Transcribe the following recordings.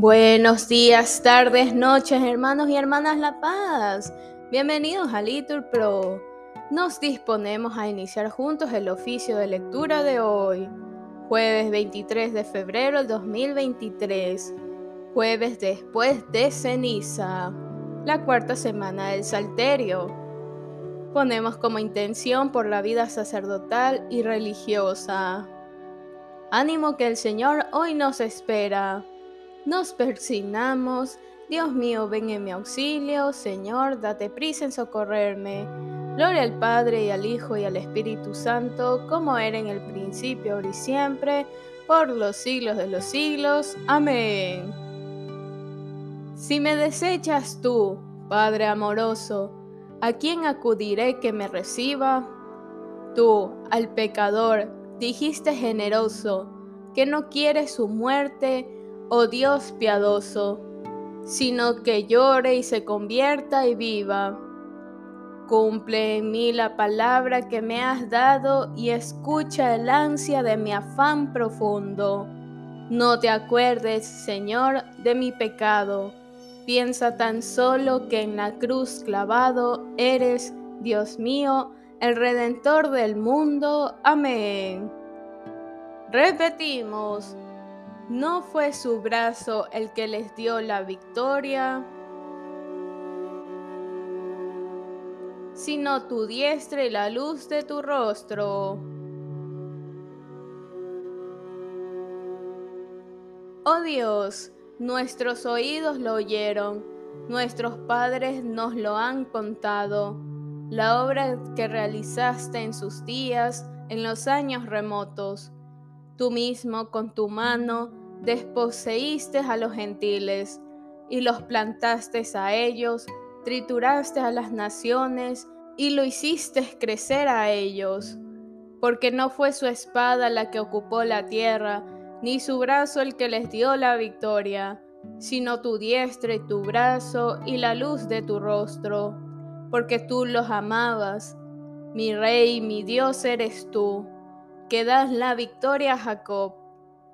Buenos días, tardes, noches, hermanos y hermanas La Paz. Bienvenidos a Litur Pro. Nos disponemos a iniciar juntos el oficio de lectura de hoy, jueves 23 de febrero del 2023, jueves después de ceniza, la cuarta semana del Salterio. Ponemos como intención por la vida sacerdotal y religiosa. Ánimo que el Señor hoy nos espera. Nos persignamos. Dios mío, ven en mi auxilio. Señor, date prisa en socorrerme. Gloria al Padre y al Hijo y al Espíritu Santo, como era en el principio, ahora y siempre, por los siglos de los siglos. Amén. Si me desechas tú, Padre amoroso, ¿a quién acudiré que me reciba? Tú, al pecador, dijiste generoso, que no quieres su muerte, oh Dios piadoso, sino que llore y se convierta y viva. Cumple en mí la palabra que me has dado y escucha el ansia de mi afán profundo. No te acuerdes, Señor, de mi pecado. Piensa tan solo que en la cruz clavado eres, Dios mío, el Redentor del mundo. Amén. Repetimos. ¿No fue su brazo el que les dio la victoria? sino tu diestra y la luz de tu rostro. Oh Dios, nuestros oídos lo oyeron, nuestros padres nos lo han contado, la obra que realizaste en sus días, en los años remotos. Tú mismo con tu mano desposeíste a los gentiles y los plantaste a ellos, trituraste a las naciones y lo hiciste crecer a ellos, porque no fue su espada la que ocupó la tierra, ni su brazo el que les dio la victoria, sino tu diestra y tu brazo y la luz de tu rostro, porque tú los amabas. Mi rey, mi Dios eres tú, que das la victoria a Jacob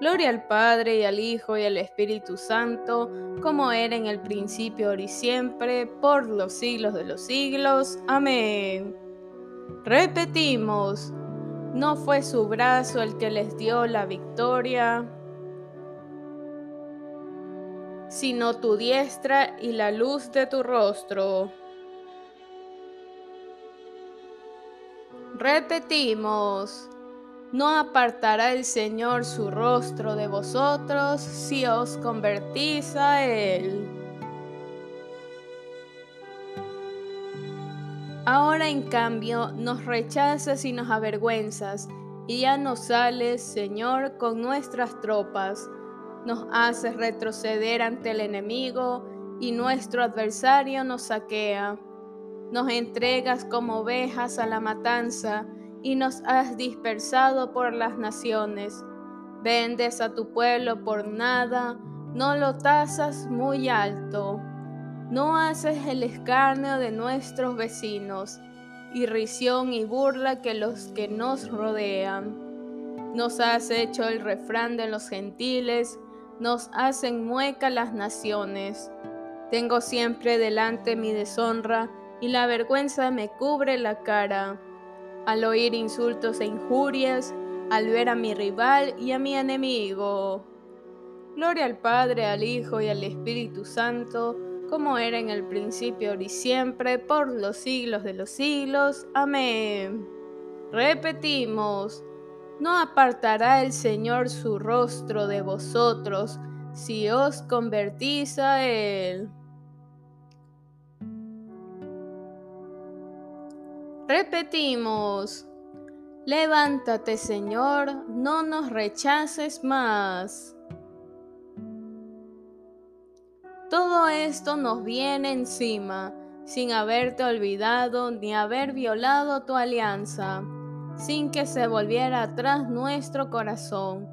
Gloria al Padre y al Hijo y al Espíritu Santo, como era en el principio, ahora y siempre, por los siglos de los siglos. Amén. Repetimos, no fue su brazo el que les dio la victoria, sino tu diestra y la luz de tu rostro. Repetimos, no apartará el Señor su rostro de vosotros si os convertís a Él. Ahora en cambio nos rechazas y nos avergüenzas, y ya no sales, Señor, con nuestras tropas. Nos haces retroceder ante el enemigo, y nuestro adversario nos saquea. Nos entregas como ovejas a la matanza, y nos has dispersado por las naciones. Vendes a tu pueblo por nada, no lo tasas muy alto. No haces el escarnio de nuestros vecinos, irrisión y burla que los que nos rodean. Nos has hecho el refrán de los gentiles, nos hacen mueca las naciones. Tengo siempre delante mi deshonra y la vergüenza me cubre la cara al oír insultos e injurias, al ver a mi rival y a mi enemigo. Gloria al Padre, al Hijo y al Espíritu Santo, como era en el principio, ahora y siempre, por los siglos de los siglos. Amén. Repetimos, no apartará el Señor su rostro de vosotros si os convertís a Él. Repetimos, levántate Señor, no nos rechaces más. Todo esto nos viene encima, sin haberte olvidado ni haber violado tu alianza, sin que se volviera atrás nuestro corazón,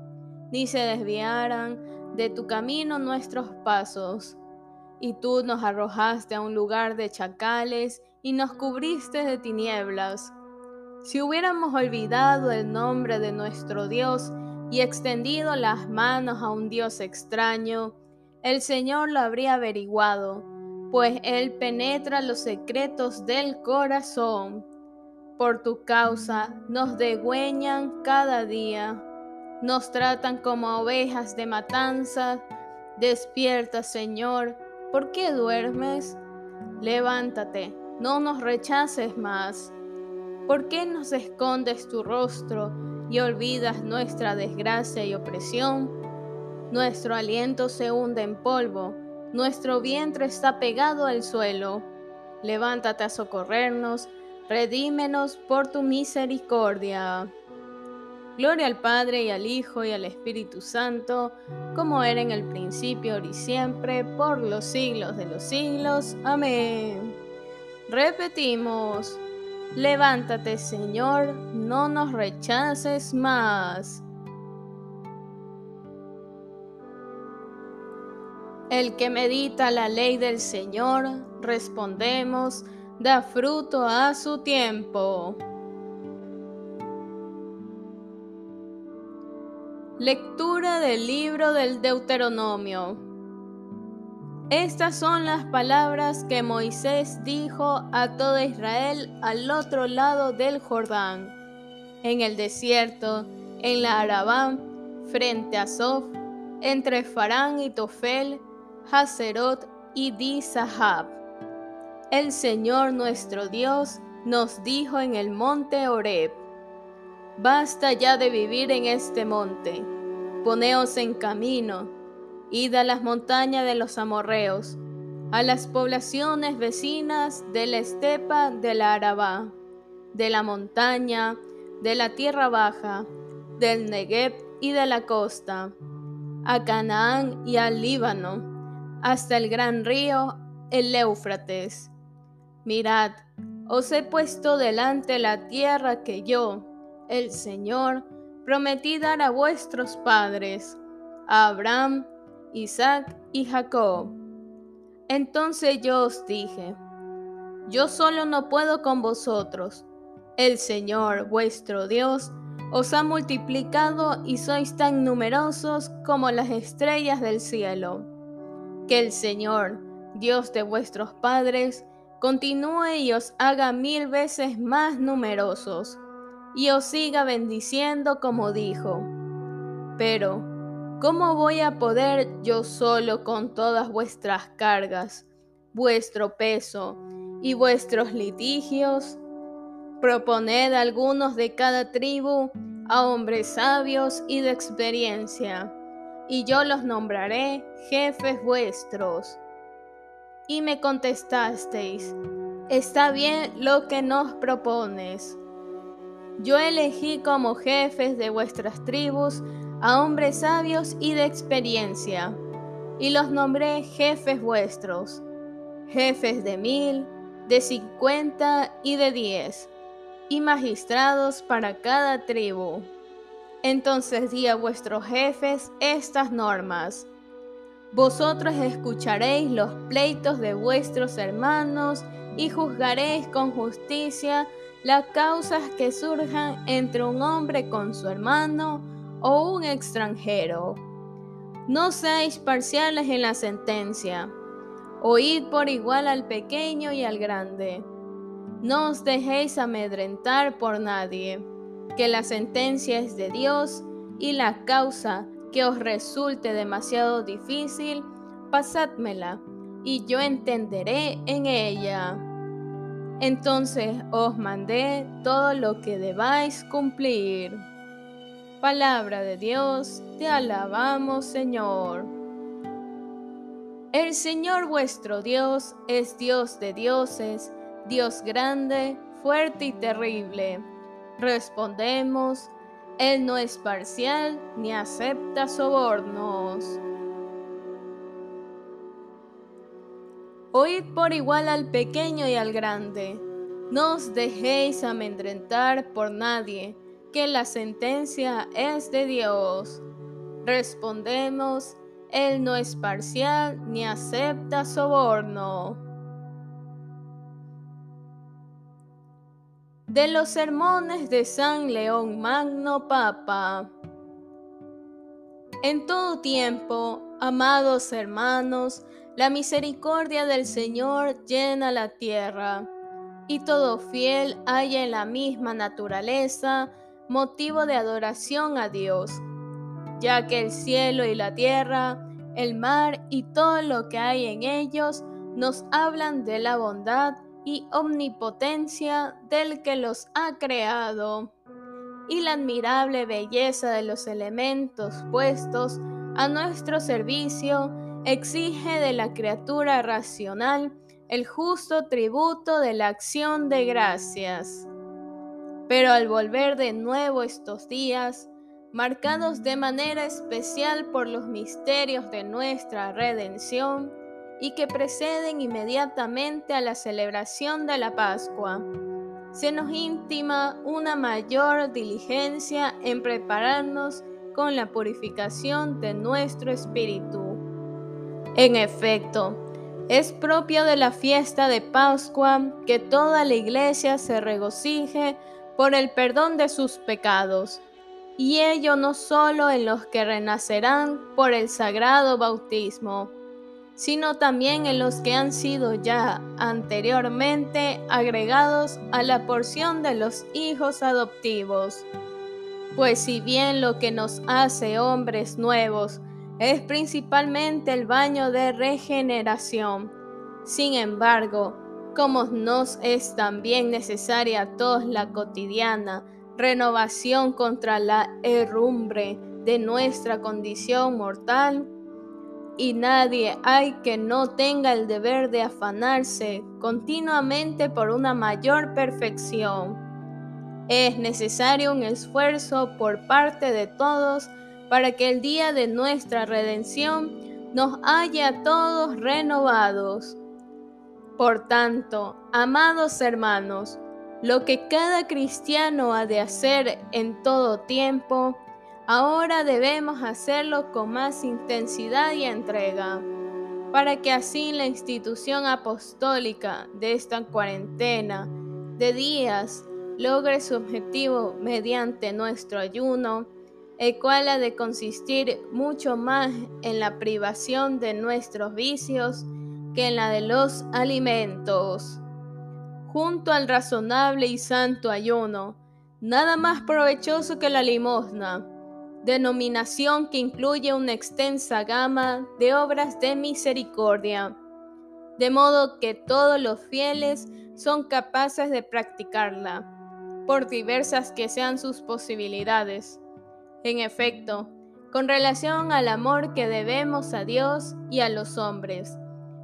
ni se desviaran de tu camino nuestros pasos. Y tú nos arrojaste a un lugar de chacales y nos cubriste de tinieblas. Si hubiéramos olvidado el nombre de nuestro Dios y extendido las manos a un Dios extraño, el Señor lo habría averiguado pues Él penetra los secretos del corazón. Por tu causa nos degüeñan cada día, nos tratan como ovejas de matanza. Despierta, Señor, ¿por qué duermes? Levántate, no nos rechaces más. ¿Por qué nos escondes tu rostro y olvidas nuestra desgracia y opresión? Nuestro aliento se hunde en polvo nuestro vientre está pegado al suelo. Levántate a socorrernos, redímenos por tu misericordia. Gloria al Padre y al Hijo y al Espíritu Santo, como era en el principio, ahora y siempre, por los siglos de los siglos. Amén. Repetimos, levántate Señor, no nos rechaces más. El que medita la ley del Señor, respondemos, da fruto a su tiempo. Lectura del libro del Deuteronomio. Estas son las palabras que Moisés dijo a todo Israel al otro lado del Jordán, en el desierto, en la Arabá, frente a Sof, entre Farán y Tofel, Hazerot y Dizahab. El Señor nuestro Dios nos dijo en el monte Horeb, Basta ya de vivir en este monte, poneos en camino, a las montañas de los amorreos, a las poblaciones vecinas de la estepa de la Arabá, de la montaña, de la tierra baja, del Negev y de la costa, a Canaán y al Líbano, hasta el gran río, el Éufrates. Mirad, os he puesto delante la tierra que yo, el Señor, prometí dar a vuestros padres, a Abraham, Isaac y Jacob. Entonces yo os dije, yo solo no puedo con vosotros. El Señor, vuestro Dios, os ha multiplicado y sois tan numerosos como las estrellas del cielo. Que el Señor, Dios de vuestros padres, continúe y os haga mil veces más numerosos, y os siga bendiciendo como dijo. Pero, ¿cómo voy a poder yo solo con todas vuestras cargas, vuestro peso y vuestros litigios? Proponed algunos de cada tribu a hombres sabios y de experiencia y yo los nombraré jefes vuestros. Y me contestasteis, está bien lo que nos propones. Yo elegí como jefes de vuestras tribus a hombres sabios y de experiencia, y los nombré jefes vuestros, jefes de mil, de cincuenta y de diez, y magistrados para cada tribu. Entonces di a vuestros jefes estas normas. Vosotros escucharéis los pleitos de vuestros hermanos y juzgaréis con justicia las causas que surjan entre un hombre con su hermano o un extranjero. No seáis parciales en la sentencia. Oíd por igual al pequeño y al grande. No os dejéis amedrentar por nadie que la sentencia es de Dios y la causa que os resulte demasiado difícil, pasádmela y yo entenderé en ella. Entonces os mandé todo lo que debáis cumplir. Palabra de Dios, te alabamos Señor. El Señor vuestro Dios es Dios de dioses, Dios grande, fuerte y terrible Respondemos, Él no es parcial ni acepta sobornos. Oíd por igual al pequeño y al grande. No os dejéis amedrentar por nadie, que la sentencia es de Dios. Respondemos, Él no es parcial ni acepta soborno. De los sermones de San León Magno Papa. En todo tiempo, amados hermanos, la misericordia del Señor llena la tierra, y todo fiel haya en la misma naturaleza motivo de adoración a Dios, ya que el cielo y la tierra, el mar y todo lo que hay en ellos nos hablan de la bondad y omnipotencia del que los ha creado, y la admirable belleza de los elementos puestos a nuestro servicio exige de la criatura racional el justo tributo de la acción de gracias. Pero al volver de nuevo estos días, marcados de manera especial por los misterios de nuestra redención y que preceden inmediatamente a la celebración de la Pascua, se nos intima una mayor diligencia en prepararnos con la purificación de nuestro espíritu. En efecto, es propio de la fiesta de Pascua que toda la iglesia se regocije por el perdón de sus pecados, y ello no solo en los que renacerán por el sagrado bautismo, sino también en los que han sido ya anteriormente agregados a la porción de los hijos adoptivos. Pues si bien lo que nos hace hombres nuevos es principalmente el baño de regeneración. Sin embargo, como nos es también necesaria a todos la cotidiana renovación contra la herrumbre de nuestra condición mortal, y nadie hay que no tenga el deber de afanarse continuamente por una mayor perfección. Es necesario un esfuerzo por parte de todos para que el día de nuestra redención nos haya todos renovados. Por tanto, amados hermanos, lo que cada cristiano ha de hacer en todo tiempo, ahora debemos hacerlo con más intensidad y entrega, para que así la institución apostólica de esta cuarentena de días logre su objetivo mediante nuestro ayuno, el cual ha de consistir mucho más en la privación de nuestros vicios que en la de los alimentos. Junto al razonable y santo ayuno, nada más provechoso que la limosna, denominación que incluye una extensa gama de obras de misericordia, de modo que todos los fieles son capaces de practicarla, por diversas que sean sus posibilidades en efecto, con relación al amor que debemos a Dios y a los hombres,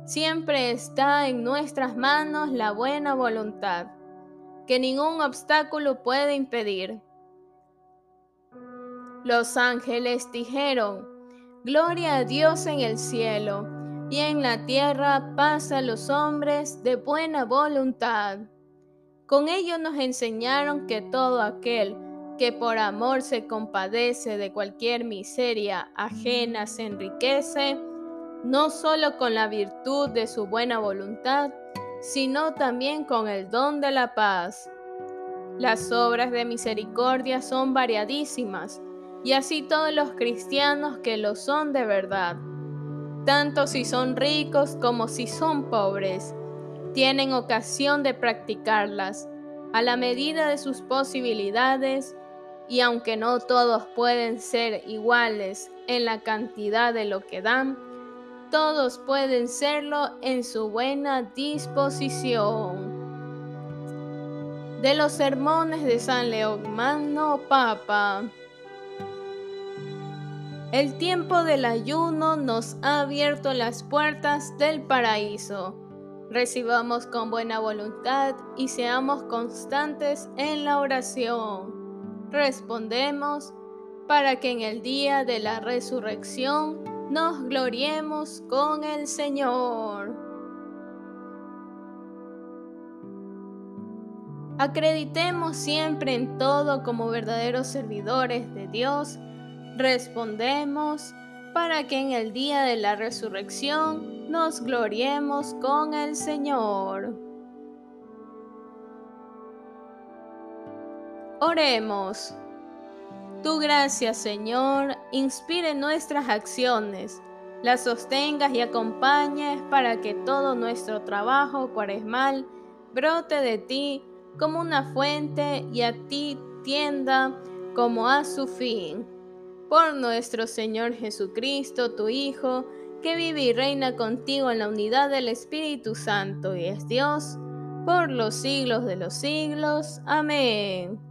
siempre está en nuestras manos la buena voluntad, que ningún obstáculo puede impedir. Los ángeles dijeron, Gloria a Dios en el cielo, y en la tierra paz a los hombres de buena voluntad. Con ello nos enseñaron que todo aquel que por amor se compadece de cualquier miseria ajena se enriquece, no solo con la virtud de su buena voluntad, sino también con el don de la paz. Las obras de misericordia son variadísimas, y así todos los cristianos que lo son de verdad, tanto si son ricos como si son pobres, tienen ocasión de practicarlas a la medida de sus posibilidades y aunque no todos pueden ser iguales en la cantidad de lo que dan, todos pueden serlo en su buena disposición. De los sermones de San León Magno Papa. El tiempo del ayuno nos ha abierto las puertas del paraíso. Recibamos con buena voluntad y seamos constantes en la oración respondemos para que en el día de la resurrección nos gloriemos con el Señor. Acreditemos siempre en todo como verdaderos servidores de Dios, respondemos para que en el día de la resurrección nos gloriemos con el Señor. Oremos. Tu gracia, Señor, inspire nuestras acciones, las sostengas y acompañes para que todo nuestro trabajo cuaresmal brote de ti como una fuente y a ti tienda como a su fin. Por nuestro Señor Jesucristo, tu Hijo, que vive y reina contigo en la unidad del Espíritu Santo y es Dios, por los siglos de los siglos. Amén.